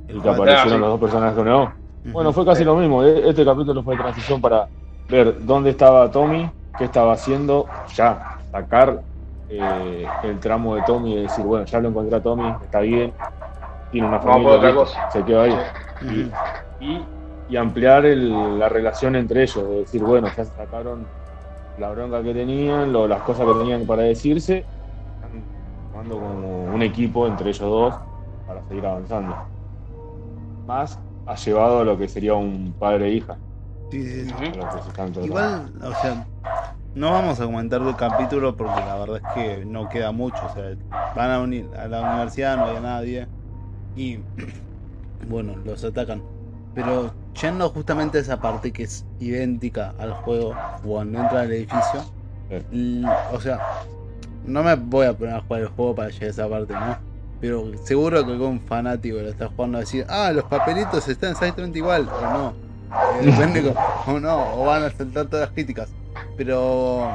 C: y que aparecieron
B: Ah, sí.
C: los dos personajes nuevos. Bueno, fue casi lo mismo. e- Este capítulo fue de transición para ver dónde estaba Tommy, qué estaba haciendo, ya sacar eh, el tramo de Tommy y decir, bueno, ya lo encontré a Tommy, está bien, tiene una familia, se quedó ahí. Y, y ampliar el- la relación entre ellos, de decir, bueno, ya sacaron la bronca que tenían, lo- las cosas que tenían para decirse, están formando como un equipo entre ellos dos para seguir avanzando. Más ha llevado a lo que sería un padre e hija,
A: Sí, sí, sí.
C: a lo que se están tratando.
A: Igual, o sea, no vamos a comentar el capítulo porque la verdad es que no queda mucho. O sea, van a, unir a la universidad, no hay nadie. Y bueno, los atacan. Pero yendo justamente a esa parte que es idéntica al juego, cuando entra al edificio,
C: Sí.
A: o sea, no me voy a poner a jugar el juego para llegar a esa parte, ¿no? Pero seguro que algún fanático lo está jugando a decir, ah, los papelitos están exactamente igual, o no. Eh, depende o no, o van a saltar todas las críticas. Pero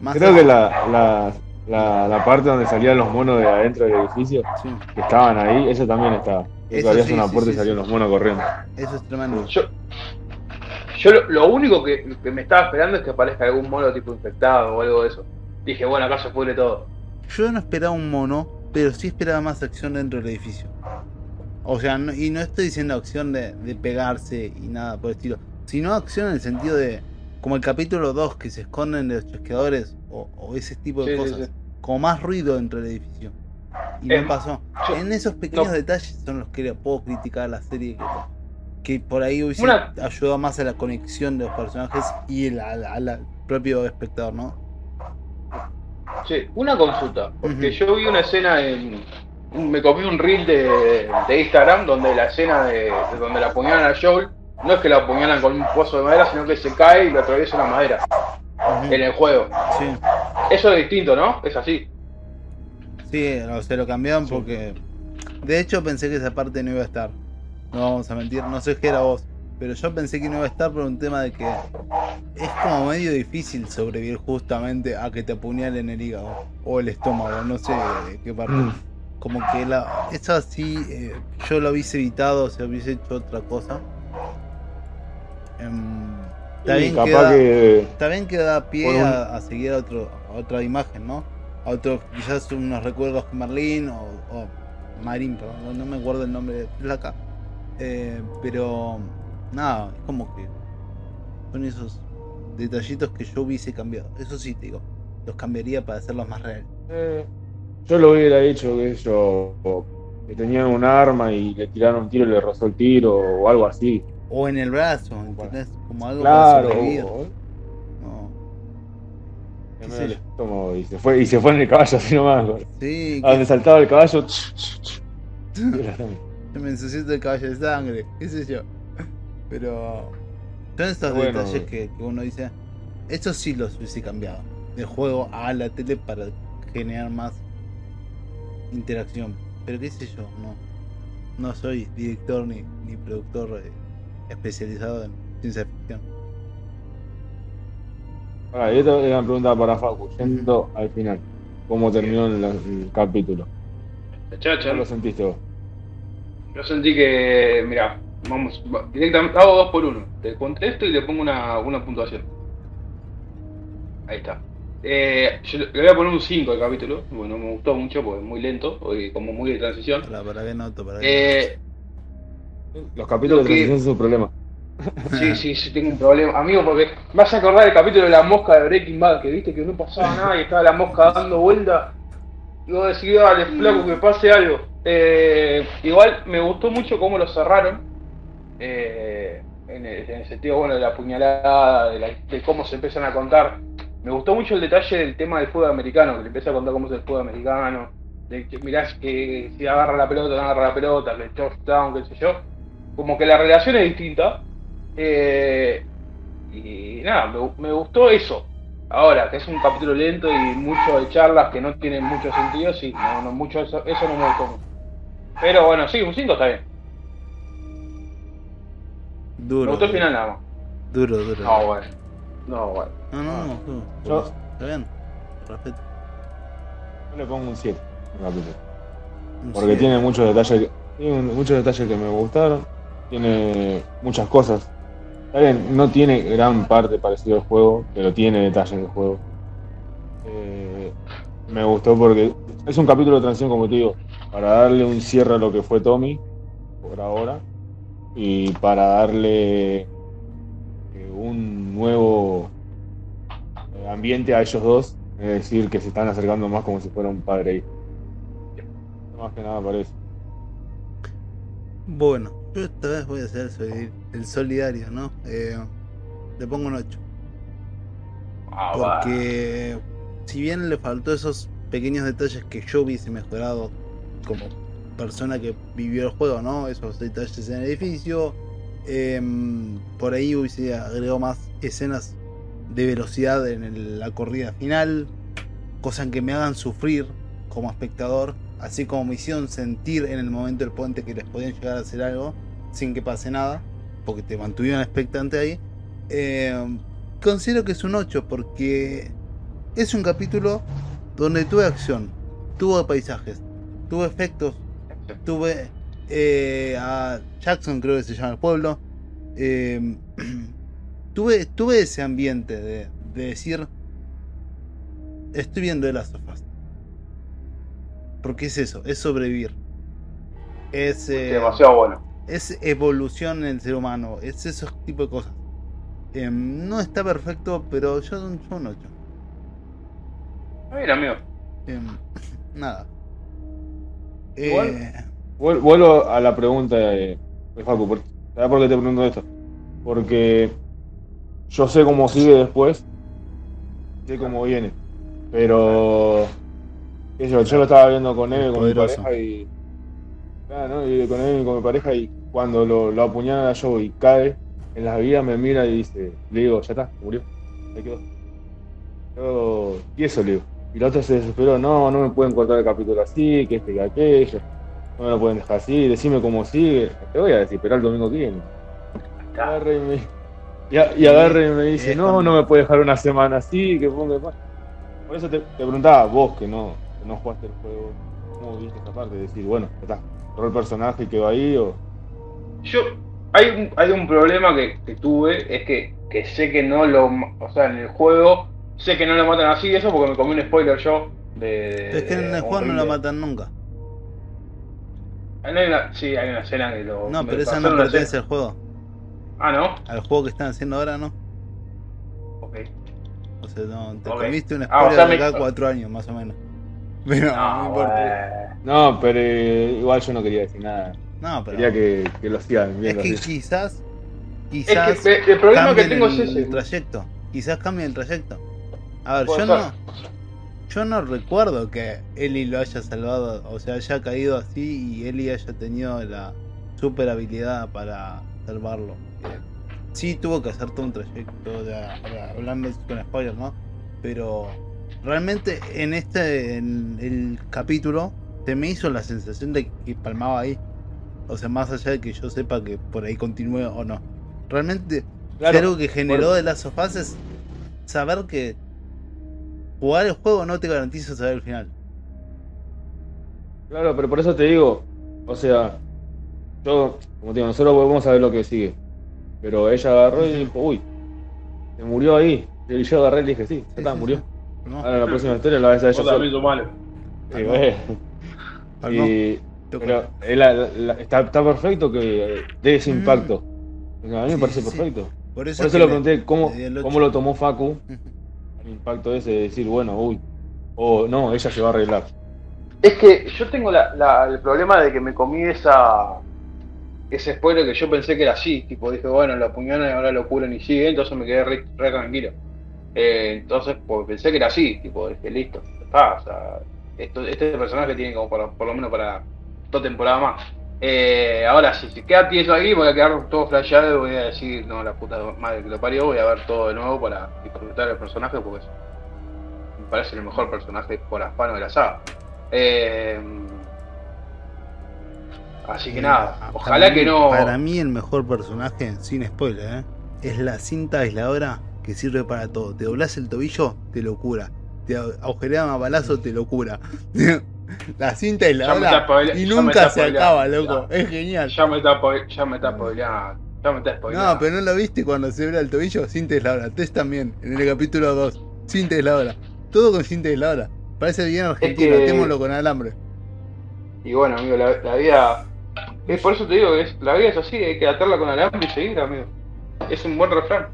A: más
C: Creo
A: allá-
C: que la, la, la, la parte donde salían los monos de adentro del edificio,
A: sí,
C: que estaban ahí, eso también estaba.
A: Eso
C: abrías
A: sí,
C: una puerta
A: sí,
C: y salían
A: sí.
C: los monos corriendo.
A: eso es tremendo.
B: Yo, yo lo, lo único que, que me estaba esperando es que aparezca algún mono tipo infectado o algo de eso. Dije, bueno, acá se pudre todo.
A: Yo no esperaba un mono, pero sí esperaba más acción dentro del edificio. O sea, no- y no estoy diciendo acción de, de pegarse y nada por el estilo, sino acción en el sentido de, como el capítulo 2, que se esconden de los chasqueadores o, o ese tipo de
B: Sí, sí,
A: cosas.
B: sí.
A: Como más ruido dentro del edificio. Y
B: Em,
A: no pasó.
B: yo-
A: En esos pequeños
B: no.
A: detalles son los que le puedo criticar a la serie. Que, que por ahí hubiese
B: Una-
A: ayudado más a la conexión de los personajes y el- al al- propio espectador, ¿no?
B: Che, una consulta, porque yo vi una escena en. Me comí un reel de, de Instagram donde la escena de, de donde la apuñalan a Joel no es que la apuñalan con un pozo de madera, sino que se cae y lo atraviesa la madera en el juego.
A: Sí.
B: Eso es distinto, ¿no? Es así.
A: Sí, o se lo cambiaron
C: Sí.
A: porque. De hecho, pensé que esa parte no iba a estar. No vamos a mentir, no sé qué era vos. Pero yo pensé que no iba a estar por un tema de que es como medio difícil sobrevivir justamente a que te apuñalen el hígado o el estómago, no sé qué parte.
C: Mm.
A: Como que la, eso así eh, yo lo hubiese evitado, o sea, hubiese hecho otra cosa. Em, está, bien que da,
C: que
A: está bien que da pie a, a seguir a, otro, a otra imagen, ¿no? A otro, quizás unos recuerdos con Merlín o, o Marín, perdón, no, me acuerdo el nombre de placa. Eh, pero nada, es como que son esos detallitos que yo hubiese cambiado. Eso sí te digo, los cambiaría para hacerlos más reales.
C: Eh, yo lo hubiera hecho que yo que tenían un arma y le tiraron un tiro y le rozó el tiro o algo así.
A: O en el brazo, ¿entendés? Como algo para
C: Claro.
A: sobrevivir.
C: Y se fue, y se fue en el caballo así nomás.
A: Sí,
C: A donde saltaba el caballo.
A: me ensució el caballo de sangre, qué sé yo. Pero son estos
C: Bueno.
A: detalles que, que uno dice, estos sí los hubiese cambiado. Del juego a la tele para generar más interacción. Pero qué sé yo, no. No soy director ni, ni productor eh, especializado en ciencia ficción.
C: Ahora, y esta es una pregunta para Facu, yendo al final. ¿Cómo terminó el, el capítulo?
B: Chacha,
C: ¿Cómo lo sentiste vos?
B: yo sentí que, mira, vamos, va- directamente, hago dos por uno. Te contesto y le pongo una, una puntuación. Ahí está. Eh, yo le voy a poner un 5 al capítulo. Bueno, me gustó mucho porque es muy lento, y como muy de transición.
A: Para, para que noto, para que
B: Eh,
C: Los capítulos
B: Lo
C: de
B: que-
C: transición son su problema.
B: Sí, sí, sí, tengo un problema. Amigo, porque me vas a acordar el capítulo de la mosca de Breaking Bad, que viste que no pasaba nada y estaba la mosca dando vuelta. Y vos decís, dale, flaco, que pase algo. Eh, igual me gustó mucho cómo lo cerraron. eh, en, el, en el sentido, bueno, de la puñalada, de, la- de cómo se empiezan a contar. Me gustó mucho el detalle del tema del fútbol americano, que le empieza a contar cómo es el fútbol americano. De que mirás que si agarra la pelota, no agarra la pelota, el touchdown, qué sé yo. Como que la relación es distinta. Eh, y nada, me, me gustó eso. Ahora, que es un capítulo lento y mucho de charlas que no tienen mucho sentido, sí, no, no, mucho eso, eso no me gustó mucho. Pero bueno, sí, un 5 está bien.
A: duro.
B: me gustó el final nada más.
A: Duro, duro.
B: No, bueno. No, bueno.
A: No, no, no.
C: Yo-
A: Está bien. Respeto.
C: Yo le pongo un 7 al capítulo.
A: Un
C: Porque
A: siete.
C: tiene muchos detalles, tiene muchos detalles que me gustaron. Tiene muchas cosas. No tiene gran parte parecido al juego, pero tiene detalles del juego. Eh, me gustó porque es un capítulo de transición, como te digo, para darle un cierre a lo que fue Tommy, por ahora, y para darle eh, un nuevo eh, ambiente a ellos dos, es decir, que se están acercando más como si fuera un padre e hijo. Más que nada parece.
A: Bueno, yo esta vez voy a ser el soli- el solidario, ¿no? Eh, le pongo un 8.
B: Ah, va.
A: Porque si bien le faltó esos pequeños detalles que yo hubiese mejorado como persona que vivió el juego, ¿no? Esos detalles en el edificio. em, por ahí hubiese agregado más escenas de velocidad en el- la corrida final. Cosas que me hagan sufrir como espectador. Así como me hicieron sentir en el momento del puente que les podían llegar a hacer algo sin que pase nada. Porque te mantuvieron expectante ahí. Em, considero que es un 8 porque es un capítulo donde tuve acción, tuve paisajes, tuve efectos, tuve eh, a Jackson, creo que se llama el pueblo. eh, tuve, tuve ese ambiente de, de decir, estoy viendo de las sofás. Porque es eso, es sobrevivir. Es, eh,
B: Demasiado bueno.
A: Es evolución en el ser humano, es esos tipo de cosas. Em, no está perfecto, pero yo, yo un 8.
B: Está bien, amigo.
A: Em, nada.
B: Igual.
A: Eh,
C: Vuel- Vuelvo a la pregunta de, de Facu. por- ¿Sabes por qué te pregunto esto? Porque yo sé cómo sigue después, sé cómo viene. Pero yo, yo lo estaba viendo con él, con mi pareja y. Claro, ¿no? Y con él y con mi pareja y cuando lo, lo apuñala yo y cae en las vías me mira y dice, le digo, ya está, murió. Ahí quedó. Yo, y eso le digo. Y la otra se desesperó, no, no me pueden cortar el capítulo así, que este que aquello. No me lo pueden dejar así, decime cómo sigue. Te voy a decir, pero el domingo que viene. Y agarra y me, y, a- y y me dice, no, no me puede dejar una semana así, que ponga más. Por eso te, te preguntaba, vos que no, que no jugaste el juego, ¿cómo viste esta parte? De decir, bueno, ya está, cerró el personaje y quedó ahí, o.
B: Yo, hay un, hay un problema que, que tuve, es que, que sé que no lo, o sea, en el juego, sé que no lo matan así, eso porque me comí un spoiler yo de...
A: es que en el juego no lo matan nunca.
B: Hay una, sí, hay una escena que lo...
A: No, pero esa no pertenece al juego.
B: Ah, ¿no?
A: Al juego que están haciendo ahora, ¿no?
B: Ok.
A: O sea, no, te comiste un
B: Ah, o
A: spoiler
B: sea,
A: de
B: me-
A: acá cuatro años, más o menos. Pero no,
B: No,
A: importa.
C: No, pero eh, igual yo no quería decir nada.
A: No, pero
C: Quería que, que lo sigan
A: es
C: viendo
A: que
C: así.
A: quizás,
B: Es
A: quizás
B: que el, el problema que tengo es
A: el
B: ese.
A: trayecto. Quizás cambie el trayecto. A ver, yo
B: ser.
A: no. Yo no recuerdo que Eli lo haya salvado, o sea, haya caído así y Eli haya tenido la super habilidad para salvarlo. Sí tuvo que hacer todo un trayecto, ya, ahora hablando con spoilers, ¿no? Pero realmente en este, en el capítulo, se me hizo la sensación de que palmaba ahí. O sea, más allá de que yo sepa que por ahí continúe o no. Realmente,
C: Claro,
A: si algo que generó
C: por-
A: de las sofás es saber que jugar el juego no te garantiza saber el final.
C: Claro, pero por eso te digo, o sea, yo, como te digo, nosotros podemos saber lo que sigue. Pero ella agarró y dijo, uy, se murió ahí. Y yo agarré y dije, sí, ya está, murió.
A: ¿No?
C: Ahora la próxima historia la ves a
B: también
C: sola.
B: sos malo.
C: Y bueno, pero él la- la- está, está perfecto que dé ese
A: Mm.
C: impacto. A mí me
A: Sí,
C: parece
A: sí, sí.
C: perfecto.
A: Por eso,
C: Por eso le pregunté cómo, cómo lo tomó Facu, el impacto ese de decir, bueno, uy, o no, ella se va a arreglar.
B: Es que yo tengo la, la- el problema de que me comí esa ese spoiler que yo pensé que era así, tipo dije, bueno, lo apuñalan y ahora lo curan y sigue, entonces me quedé re, re tranquilo. Eh, entonces, pues pensé que era así, tipo, dije, listo, está, o sea, esto, este personaje tiene como para, por lo menos para dos temporadas más. Eh, ahora, si se queda tieso ahí, voy a quedar todo flasheado y voy a decir, no, la puta madre que lo parió, voy a ver todo de nuevo para disfrutar el personaje porque es- me parece el mejor personaje por afano de la saga. Eh, así que nada, ojalá
A: mí-
B: que no.
A: Para mí, el mejor personaje, sin spoiler, ¿eh? es la cinta aisladora que sirve para todo. Te doblás el tobillo, te lo cura. Te agujerean a balazo, te lo cura. la cinta
B: está
A: aisladora
B: spoile-
A: y nunca se acaba, loco. Es genial.
B: Ya me está, ya me está. Ya me está.
A: No, pero no lo viste cuando se ve el tobillo, cinta aisladora. Test también, en el capítulo 2. Cinta aisladora. Todo con cinta aisladora. Parece bien argentino,
B: que-
A: atémoslo con alambre.
B: Y bueno, amigo, la, la vida. Es por eso te digo que es, la vida es así, hay que atarla con alambre y seguir, amigo. Es un buen refrán.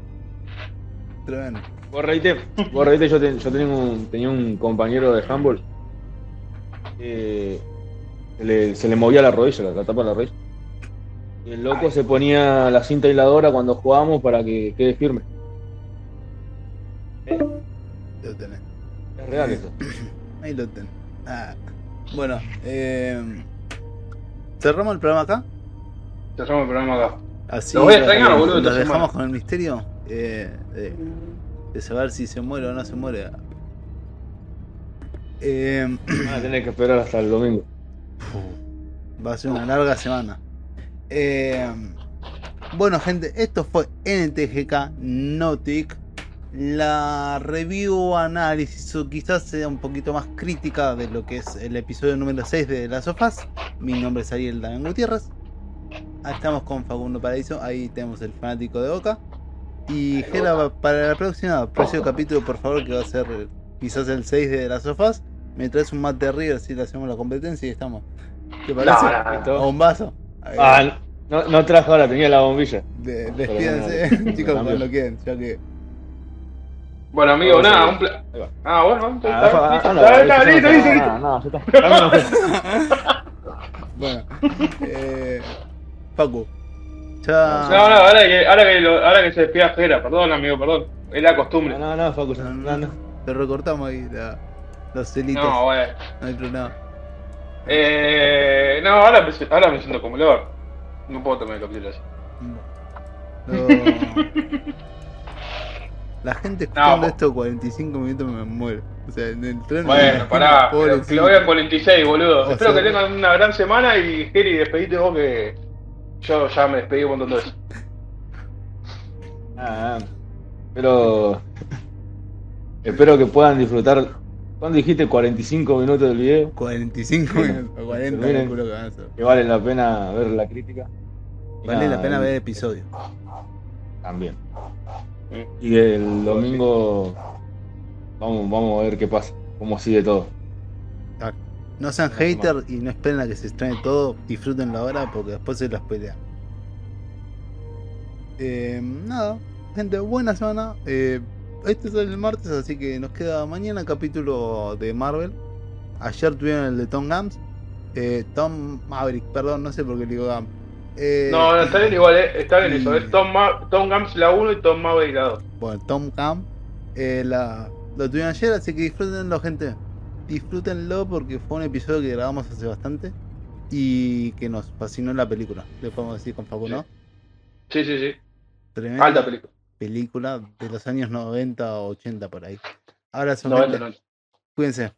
A: Tremendo.
C: Vos reíte, vos reíte, yo, te- yo tenía, un, tenía un compañero de handball que se le, se le movía la rodilla, la, la tapa de la rodilla. Y el loco se ponía la cinta aisladora cuando jugábamos para que quede firme.
A: Lo tenés.
C: Es real eso.
A: Ahí lo tenés. Ah. Bueno, eh, cerramos el programa acá.
B: Cerramos el programa acá.
A: Así
B: Lo voy a extrañar, boludo,
A: Los
B: esta
A: dejamos
B: semana.
A: con el misterio eh, de, de saber si se muere o no se muere. Eh,
C: Van a tener que esperar hasta el domingo.
A: va a ser una larga semana. Eh, bueno, gente, esto fue NTGK Notic. La review, análisis o quizás sea un poquito más crítica de lo que es el episodio número 6 de Las Sofás. Mi nombre es Ariel Damián Gutiérrez. Estamos con Facundo Paraíso. Ahí tenemos el fanático de Boca. Y Gera, para la próxima, próximo capítulo, por favor, que va a ser quizás el 6 de Las Sofás. Me traes un mate de River si le hacemos la competencia y estamos. ¿Te parece?
B: No, no.
A: O un vaso.
C: Ah, no, no trajo ahora, tenía la bombilla.
A: de- despídense, chicos, cuando quieran, ya que.
B: Bueno, amigo,
C: Vamos a
B: nada, un pla-. Ah, bueno,
C: Ah,
B: está,
C: ah,
B: listo, listo,
C: no,
B: listo,
C: no, no.
A: Bueno, eh, Facu. Ya.
B: No, no, ahora que, ahora que, lo- ahora que se despida Jera, perdón, amigo, perdón. Es la costumbre.
C: No, no, Facu, no, no, no.
A: Te recortamos ahí la- los celitos.
B: No, bueno.
A: No hay problema.
B: Eh, no, ahora me, ahora me siento como Lord. No puedo tomar el capítulo así.
A: No. La gente escuchando
B: No.
A: esto 45 minutos me muero. O sea, en el tren. me
B: Bueno, pará, pero
A: pobrecito.
B: que lo vean 46, boludo.
A: O
B: Espero
A: sea-
B: que tengan una gran semana y Geri, despedite vos que yo ya me despedí un montón de veces.
C: Ah, pero espero que puedan disfrutar. ¿Cuándo dijiste 45 minutos del video?
A: 45 minutos, o 40,
C: Miren.
A: que van a ser.
C: Que vale la pena ver la crítica.
A: Vale
C: nada,
A: la pena
C: el-
A: ver el episodio.
C: También. Y el domingo vamos, vamos a ver qué pasa, cómo sigue todo.
A: No sean haters y no esperen a que se estrene todo. Disfrútenlo ahora porque después se las pelean. Eh, nada, gente, buena semana. Eh, este es el martes, así que nos queda mañana capítulo de Marvel. Ayer tuvieron el de Tom Gams. Eh, Tom Maverick, perdón, no sé por qué le digo Gams. Eh,
B: No, no, está bien igual, eh, está bien eso. Es Tom, Ma- Tom Gams la 1 y Tom Maverick la 2.
A: Bueno, Tom Camp, eh, la, lo tuvieron ayer, así que disfrútenlo, gente. Disfrútenlo porque fue un episodio que grabamos hace bastante y que nos fascinó la película. Le podemos decir con Facu, ¿no?
B: Sí, sí, sí.
A: Tremenda
B: Alta película.
A: película de los años 90 o 80 por ahí. Ahora son
B: 90, 90.
A: Cuídense.